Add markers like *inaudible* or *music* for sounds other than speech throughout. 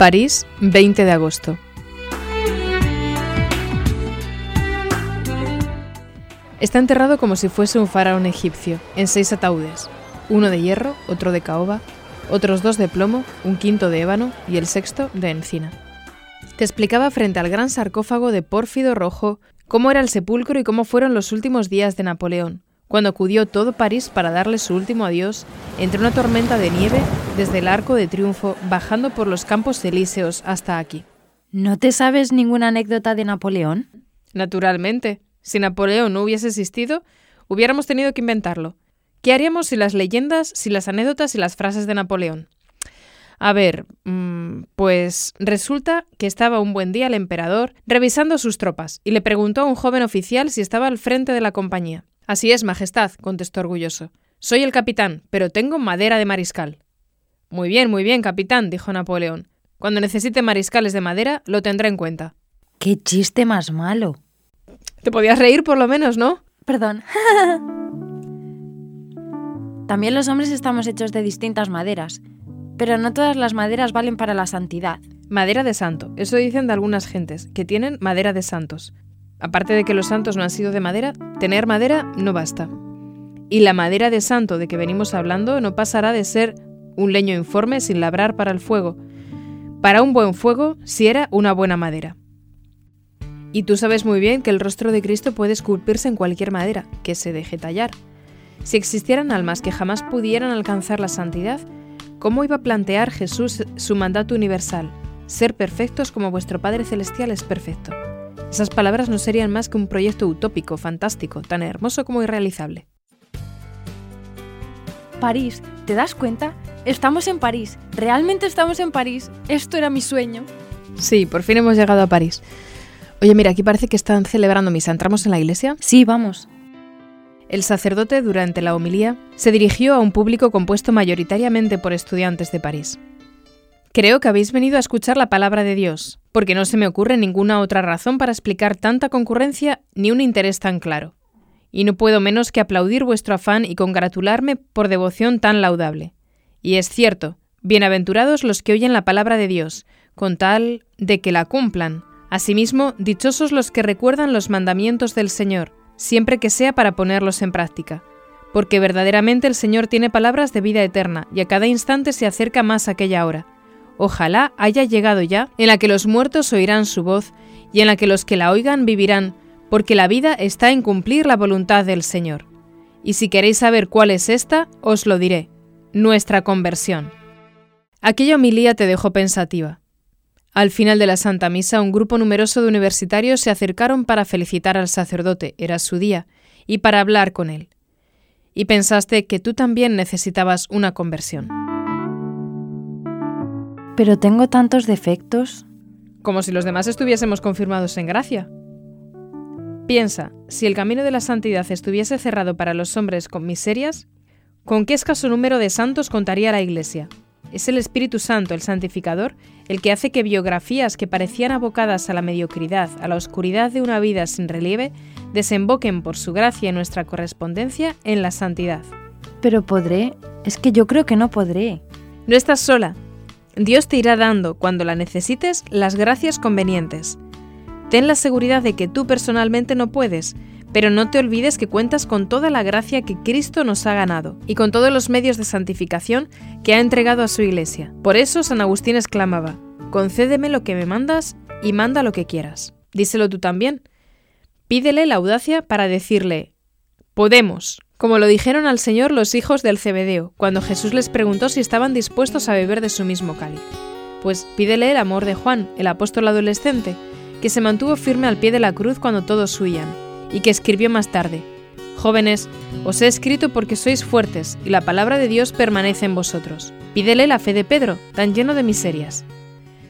París, 20 de agosto. Está enterrado como si fuese un faraón egipcio, en seis ataúdes, uno de hierro, otro de caoba, otros dos de plomo, un quinto de ébano y el sexto de encina. Te explicaba frente al gran sarcófago de pórfido rojo cómo era el sepulcro y cómo fueron los últimos días de Napoleón, cuando acudió todo París para darle su último adiós entre una tormenta de nieve desde el Arco de Triunfo bajando por los Campos Elíseos hasta aquí. ¿No te sabes ninguna anécdota de Napoleón? Naturalmente. Si Napoleón no hubiese existido, hubiéramos tenido que inventarlo. ¿Qué haríamos si las leyendas, si las anécdotas y las frases de Napoleón? A ver, mm, pues resulta que estaba un buen día el emperador revisando sus tropas y le preguntó a un joven oficial si estaba al frente de la compañía. Así es, Majestad, contestó orgulloso. Soy el capitán, pero tengo madera de mariscal. Muy bien, muy bien, capitán, dijo Napoleón. Cuando necesite mariscales de madera, lo tendré en cuenta. ¡Qué chiste más malo! Te podías reír por lo menos, ¿no? Perdón. *laughs* También los hombres estamos hechos de distintas maderas, pero no todas las maderas valen para la santidad. Madera de santo, eso dicen de algunas gentes, que tienen madera de santos. Aparte de que los santos no han sido de madera, tener madera no basta. Y la madera de santo de que venimos hablando no pasará de ser un leño informe sin labrar para el fuego. Para un buen fuego, si era una buena madera. Y tú sabes muy bien que el rostro de Cristo puede esculpirse en cualquier madera que se deje tallar. Si existieran almas que jamás pudieran alcanzar la santidad, ¿cómo iba a plantear Jesús su mandato universal? Ser perfectos como vuestro Padre Celestial es perfecto. Esas palabras no serían más que un proyecto utópico, fantástico, tan hermoso como irrealizable. París, ¿te das cuenta? Estamos en París, realmente estamos en París. Esto era mi sueño. Sí, por fin hemos llegado a París. Oye, mira, aquí parece que están celebrando misa. ¿Entramos en la iglesia? Sí, vamos. El sacerdote, durante la homilía, se dirigió a un público compuesto mayoritariamente por estudiantes de París. Creo que habéis venido a escuchar la palabra de Dios, porque no se me ocurre ninguna otra razón para explicar tanta concurrencia ni un interés tan claro y no puedo menos que aplaudir vuestro afán y congratularme por devoción tan laudable. Y es cierto, bienaventurados los que oyen la palabra de Dios, con tal de que la cumplan. Asimismo, dichosos los que recuerdan los mandamientos del Señor, siempre que sea para ponerlos en práctica. Porque verdaderamente el Señor tiene palabras de vida eterna, y a cada instante se acerca más aquella hora. Ojalá haya llegado ya, en la que los muertos oirán su voz, y en la que los que la oigan vivirán, porque la vida está en cumplir la voluntad del Señor. Y si queréis saber cuál es esta, os lo diré, nuestra conversión. Aquella homilía te dejó pensativa. Al final de la Santa Misa, un grupo numeroso de universitarios se acercaron para felicitar al sacerdote, era su día, y para hablar con él. Y pensaste que tú también necesitabas una conversión. Pero tengo tantos defectos. Como si los demás estuviésemos confirmados en gracia. Piensa, si el camino de la santidad estuviese cerrado para los hombres con miserias, ¿con qué escaso número de santos contaría la Iglesia? Es el Espíritu Santo, el santificador, el que hace que biografías que parecían abocadas a la mediocridad, a la oscuridad de una vida sin relieve, desemboquen por su gracia en nuestra correspondencia en la santidad. Pero podré, es que yo creo que no podré. No estás sola. Dios te irá dando, cuando la necesites, las gracias convenientes. Ten la seguridad de que tú personalmente no puedes, pero no te olvides que cuentas con toda la gracia que Cristo nos ha ganado y con todos los medios de santificación que ha entregado a su iglesia. Por eso San Agustín exclamaba, concédeme lo que me mandas y manda lo que quieras. Díselo tú también. Pídele la audacia para decirle, podemos, como lo dijeron al Señor los hijos del Cebedeo, cuando Jesús les preguntó si estaban dispuestos a beber de su mismo cáliz. Pues pídele el amor de Juan, el apóstol adolescente, que se mantuvo firme al pie de la cruz cuando todos huían, y que escribió más tarde, Jóvenes, os he escrito porque sois fuertes y la palabra de Dios permanece en vosotros. Pídele la fe de Pedro, tan lleno de miserias.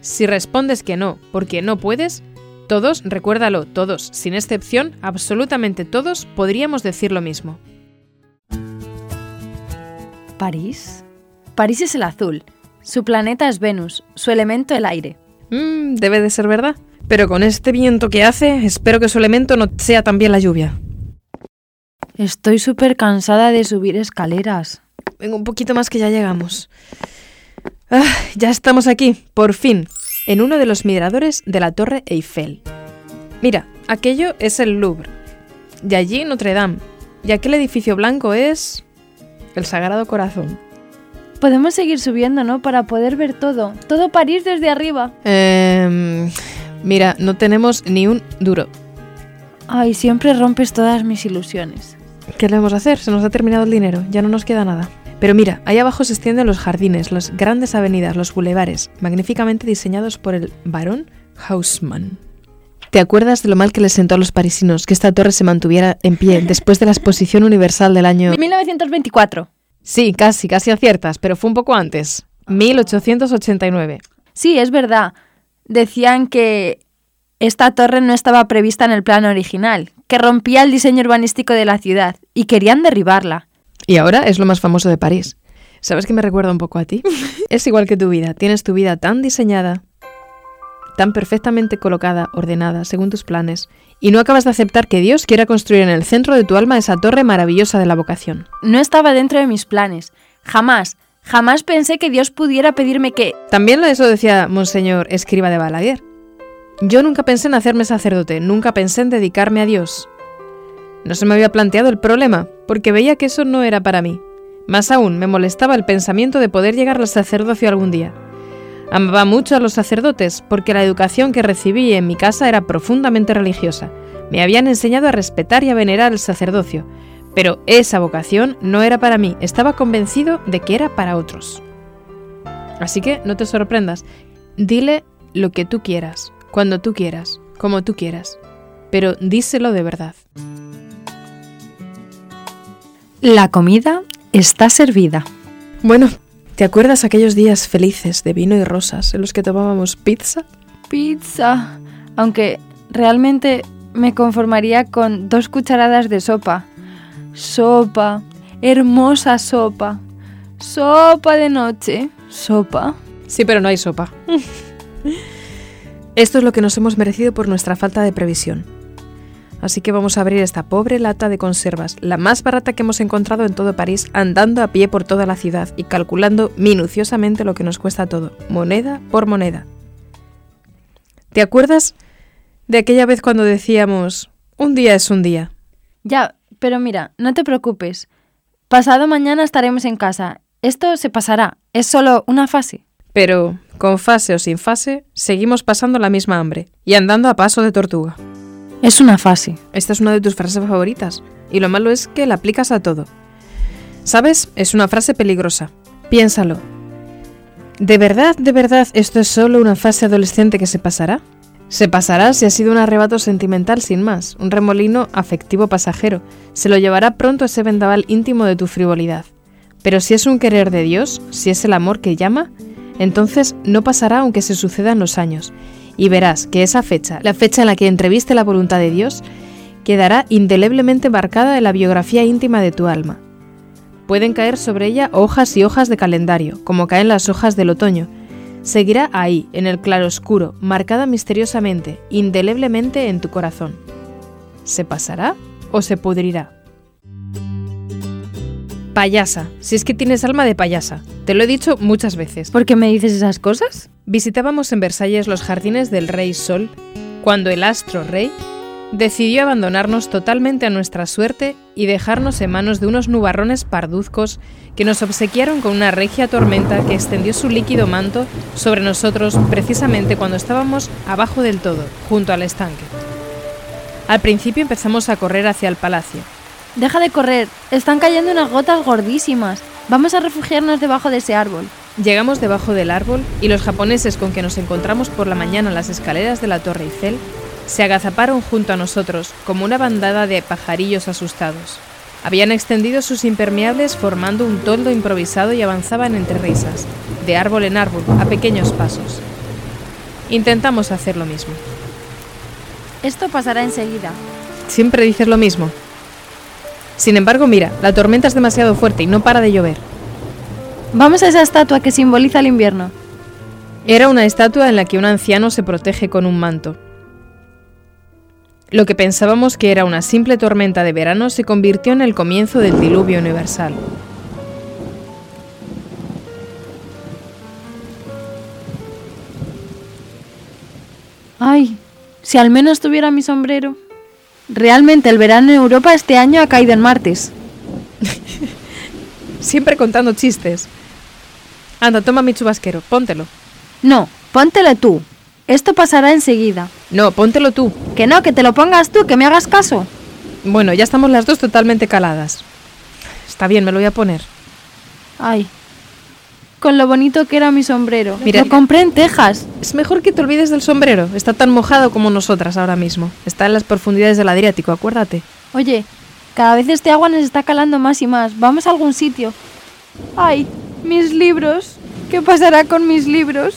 Si respondes que no, porque no puedes, todos, recuérdalo, todos, sin excepción, absolutamente todos, podríamos decir lo mismo. París. París es el azul. Su planeta es Venus, su elemento el aire. Mm, debe de ser verdad. Pero con este viento que hace, espero que su elemento no sea también la lluvia. Estoy súper cansada de subir escaleras. Vengo un poquito más que ya llegamos. Ah, ya estamos aquí, por fin, en uno de los miradores de la Torre Eiffel. Mira, aquello es el Louvre. Y allí Notre Dame. Y aquel edificio blanco es... el Sagrado Corazón. Podemos seguir subiendo, ¿no? Para poder ver todo. Todo París desde arriba. Eh, mira, no tenemos ni un duro. Ay, siempre rompes todas mis ilusiones. ¿Qué le vamos a hacer? Se nos ha terminado el dinero, ya no nos queda nada. Pero mira, ahí abajo se extienden los jardines, las grandes avenidas, los bulevares, magníficamente diseñados por el barón Haussmann. ¿Te acuerdas de lo mal que les sentó a los parisinos que esta torre se mantuviera en pie *laughs* después de la exposición universal del año... 1924. Sí, casi, casi aciertas, pero fue un poco antes. 1889. Sí, es verdad. Decían que esta torre no estaba prevista en el plan original, que rompía el diseño urbanístico de la ciudad y querían derribarla. Y ahora es lo más famoso de París. ¿Sabes que me recuerda un poco a ti? *laughs* es igual que tu vida. Tienes tu vida tan diseñada, tan perfectamente colocada, ordenada, según tus planes, y no acabas de aceptar que Dios quiera construir en el centro de tu alma esa torre maravillosa de la vocación. No estaba dentro de mis planes. Jamás, jamás pensé que Dios pudiera pedirme que... También eso decía Monseñor Escriba de Balaguer. Yo nunca pensé en hacerme sacerdote, nunca pensé en dedicarme a Dios. No se me había planteado el problema, porque veía que eso no era para mí. Más aún, me molestaba el pensamiento de poder llegar al sacerdocio algún día. Amaba mucho a los sacerdotes, porque la educación que recibí en mi casa era profundamente religiosa. Me habían enseñado a respetar y a venerar el sacerdocio, pero esa vocación no era para mí, estaba convencido de que era para otros. Así que no te sorprendas, dile lo que tú quieras, cuando tú quieras, como tú quieras, pero díselo de verdad. La comida está servida. Bueno, ¿te acuerdas aquellos días felices de vino y rosas en los que tomábamos pizza? Pizza. Aunque realmente me conformaría con dos cucharadas de sopa. Sopa. Hermosa sopa. Sopa de noche. Sopa. Sí, pero no hay sopa. *laughs* Esto es lo que nos hemos merecido por nuestra falta de previsión. Así que vamos a abrir esta pobre lata de conservas, la más barata que hemos encontrado en todo París, andando a pie por toda la ciudad y calculando minuciosamente lo que nos cuesta todo, moneda por moneda. ¿Te acuerdas de aquella vez cuando decíamos, un día es un día? Ya, pero mira, no te preocupes. Pasado mañana estaremos en casa. Esto se pasará. Es solo una fase. Pero, con fase o sin fase, seguimos pasando la misma hambre y andando a paso de tortuga. Es una fase. Esta es una de tus frases favoritas, y lo malo es que la aplicas a todo. ¿Sabes? Es una frase peligrosa. Piénsalo. ¿De verdad, de verdad, esto es solo una fase adolescente que se pasará? Se pasará si ha sido un arrebato sentimental sin más, un remolino afectivo pasajero. Se lo llevará pronto ese vendaval íntimo de tu frivolidad. Pero si es un querer de Dios, si es el amor que llama, entonces no pasará aunque se sucedan los años, y verás que esa fecha, la fecha en la que entreviste la voluntad de Dios, quedará indeleblemente marcada en la biografía íntima de tu alma. Pueden caer sobre ella hojas y hojas de calendario, como caen las hojas del otoño. Seguirá ahí, en el claroscuro, marcada misteriosamente, indeleblemente en tu corazón. ¿Se pasará o se pudrirá? Payasa, si es que tienes alma de payasa. Te lo he dicho muchas veces. ¿Por qué me dices esas cosas? Visitábamos en Versalles los jardines del rey Sol cuando el astro rey decidió abandonarnos totalmente a nuestra suerte y dejarnos en manos de unos nubarrones parduzcos que nos obsequiaron con una regia tormenta que extendió su líquido manto sobre nosotros precisamente cuando estábamos abajo del todo, junto al estanque. Al principio empezamos a correr hacia el palacio, Deja de correr, están cayendo unas gotas gordísimas. Vamos a refugiarnos debajo de ese árbol. Llegamos debajo del árbol y los japoneses con que nos encontramos por la mañana en las escaleras de la Torre Eiffel se agazaparon junto a nosotros como una bandada de pajarillos asustados. Habían extendido sus impermeables formando un toldo improvisado y avanzaban entre risas, de árbol en árbol, a pequeños pasos. Intentamos hacer lo mismo. Esto pasará enseguida. Siempre dices lo mismo. Sin embargo, mira, la tormenta es demasiado fuerte y no para de llover. Vamos a esa estatua que simboliza el invierno. Era una estatua en la que un anciano se protege con un manto. Lo que pensábamos que era una simple tormenta de verano se convirtió en el comienzo del diluvio universal. Ay, si al menos tuviera mi sombrero. Realmente el verano en Europa este año ha caído en martes. *laughs* Siempre contando chistes. Anda, toma mi chubasquero, póntelo. No, póntelo tú. Esto pasará enseguida. No, póntelo tú. Que no, que te lo pongas tú, que me hagas caso. Bueno, ya estamos las dos totalmente caladas. Está bien, me lo voy a poner. Ay, con lo bonito que era mi sombrero. Mira- lo compré en Texas. Es mejor que te olvides del sombrero. Está tan mojado como nosotras ahora mismo. Está en las profundidades del Adriático, acuérdate. Oye, cada vez este agua nos está calando más y más. Vamos a algún sitio. Ay, mis libros. ¿Qué pasará con mis libros?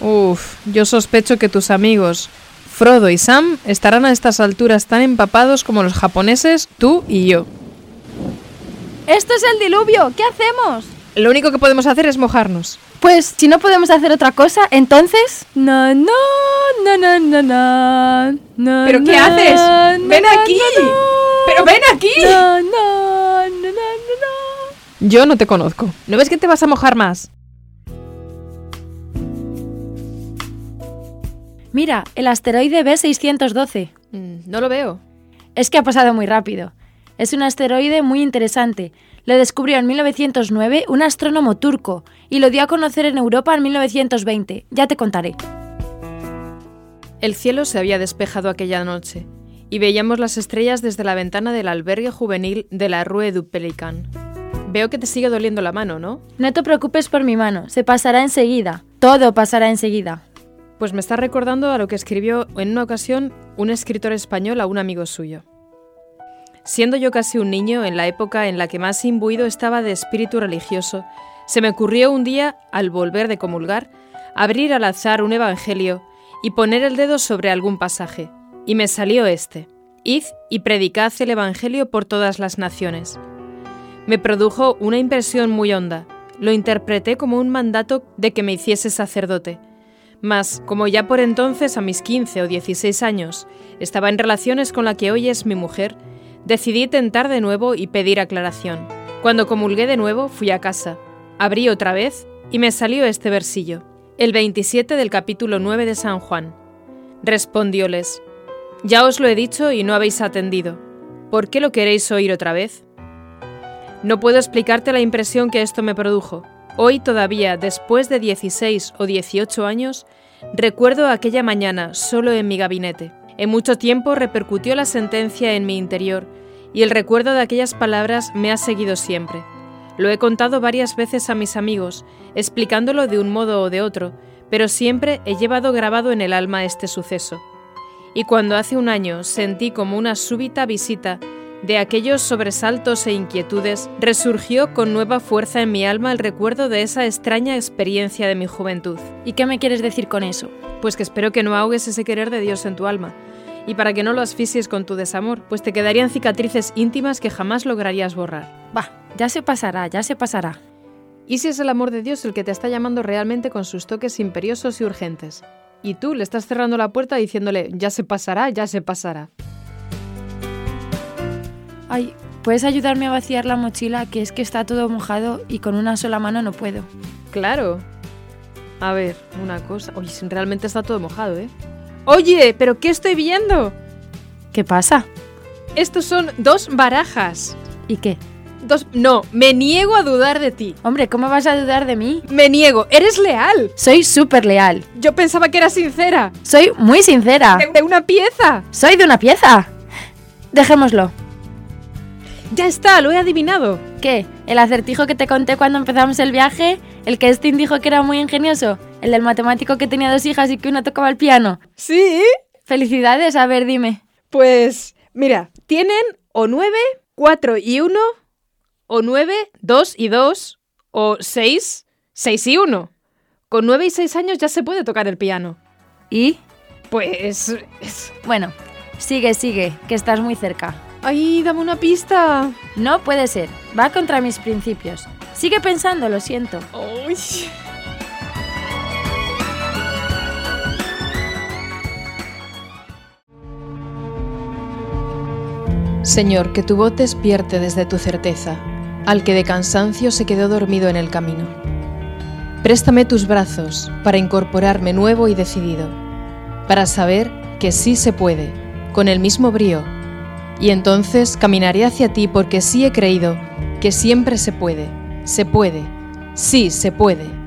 Uf, yo sospecho que tus amigos Frodo y Sam estarán a estas alturas tan empapados como los japoneses, tú y yo. ¡Esto es el diluvio! ¿Qué hacemos? Lo único que podemos hacer es mojarnos. Pues si no podemos hacer otra cosa, entonces... No, no, no, no, no, no, no, ¿Pero qué no, haces? no, ¡Ven no, aquí! no, no. ¡Pero ven aquí! No, no, no, no, no, no. Yo no te conozco. ¿No ves que te vas a mojar más? Mira, el asteroide B612. Mm, no lo veo. Es que ha pasado muy rápido. Es un asteroide muy interesante. Lo descubrió en 1909 un astrónomo turco y lo dio a conocer en Europa en 1920. Ya te contaré. El cielo se había despejado aquella noche y veíamos las estrellas desde la ventana del albergue juvenil de la Rue du Pelican. Veo que te sigue doliendo la mano, ¿no? No te preocupes por mi mano, se pasará enseguida. Todo pasará enseguida. Pues me está recordando a lo que escribió en una ocasión un escritor español a un amigo suyo. Siendo yo casi un niño en la época en la que más imbuido estaba de espíritu religioso, se me ocurrió un día, al volver de comulgar, abrir al azar un evangelio y poner el dedo sobre algún pasaje. Y me salió este. Id y predicad el evangelio por todas las naciones. Me produjo una impresión muy honda. Lo interpreté como un mandato de que me hiciese sacerdote. Mas, como ya por entonces, a mis 15 o 16 años, estaba en relaciones con la que hoy es mi mujer, decidí tentar de nuevo y pedir aclaración. Cuando comulgué de nuevo, fui a casa. Abrí otra vez y me salió este versillo, el 27 del capítulo 9 de San Juan. Respondióles, Ya os lo he dicho y no habéis atendido. ¿Por qué lo queréis oír otra vez? No puedo explicarte la impresión que esto me produjo. Hoy todavía, después de 16 o 18 años, recuerdo aquella mañana solo en mi gabinete. En mucho tiempo repercutió la sentencia en mi interior y el recuerdo de aquellas palabras me ha seguido siempre. Lo he contado varias veces a mis amigos, explicándolo de un modo o de otro, pero siempre he llevado grabado en el alma este suceso. Y cuando hace un año sentí como una súbita visita de aquellos sobresaltos e inquietudes, resurgió con nueva fuerza en mi alma el recuerdo de esa extraña experiencia de mi juventud. ¿Y qué me quieres decir con eso? Pues que espero que no ahogues ese querer de Dios en tu alma, y para que no lo asfixies con tu desamor, pues te quedarían cicatrices íntimas que jamás lograrías borrar. Va, ya se pasará, ya se pasará. ¿Y si es el amor de Dios el que te está llamando realmente con sus toques imperiosos y urgentes? Y tú le estás cerrando la puerta diciéndole, ya se pasará, ya se pasará. Ay, ¿puedes ayudarme a vaciar la mochila? Que es que está todo mojado y con una sola mano no puedo. Claro. A ver, una cosa. Oye, si realmente está todo mojado, ¿eh? Oye, ¿pero qué estoy viendo? ¿Qué pasa? Estos son dos barajas. ¿Y qué? Dos... No, me niego a dudar de ti. Hombre, ¿cómo vas a dudar de mí? Me niego. Eres leal. Soy súper leal. Yo pensaba que eras sincera. Soy muy sincera. De, de una pieza. Soy de una pieza. Dejémoslo. Ya está, lo he adivinado. ¿Qué? ¿El acertijo que te conté cuando empezamos el viaje? ¿El que Stein dijo que era muy ingenioso? ¿El del matemático que tenía dos hijas y que una tocaba el piano? Sí. Felicidades, a ver, dime. Pues, mira, tienen o 9, 4 y 1, o 9, 2 y 2, o 6, 6 y 1. Con 9 y 6 años ya se puede tocar el piano. ¿Y? Pues... es- Bueno, sigue, sigue, que estás muy cerca. ¡Ay, dame una pista! No puede ser, va contra mis principios. Sigue pensando, lo siento. Señor, que tu voz despierte desde tu certeza, al que de cansancio se quedó dormido en el camino. Préstame tus brazos para incorporarme nuevo y decidido, para saber que sí se puede, con el mismo brío, y entonces caminaré hacia ti porque sí he creído que siempre se puede, se puede, sí se puede.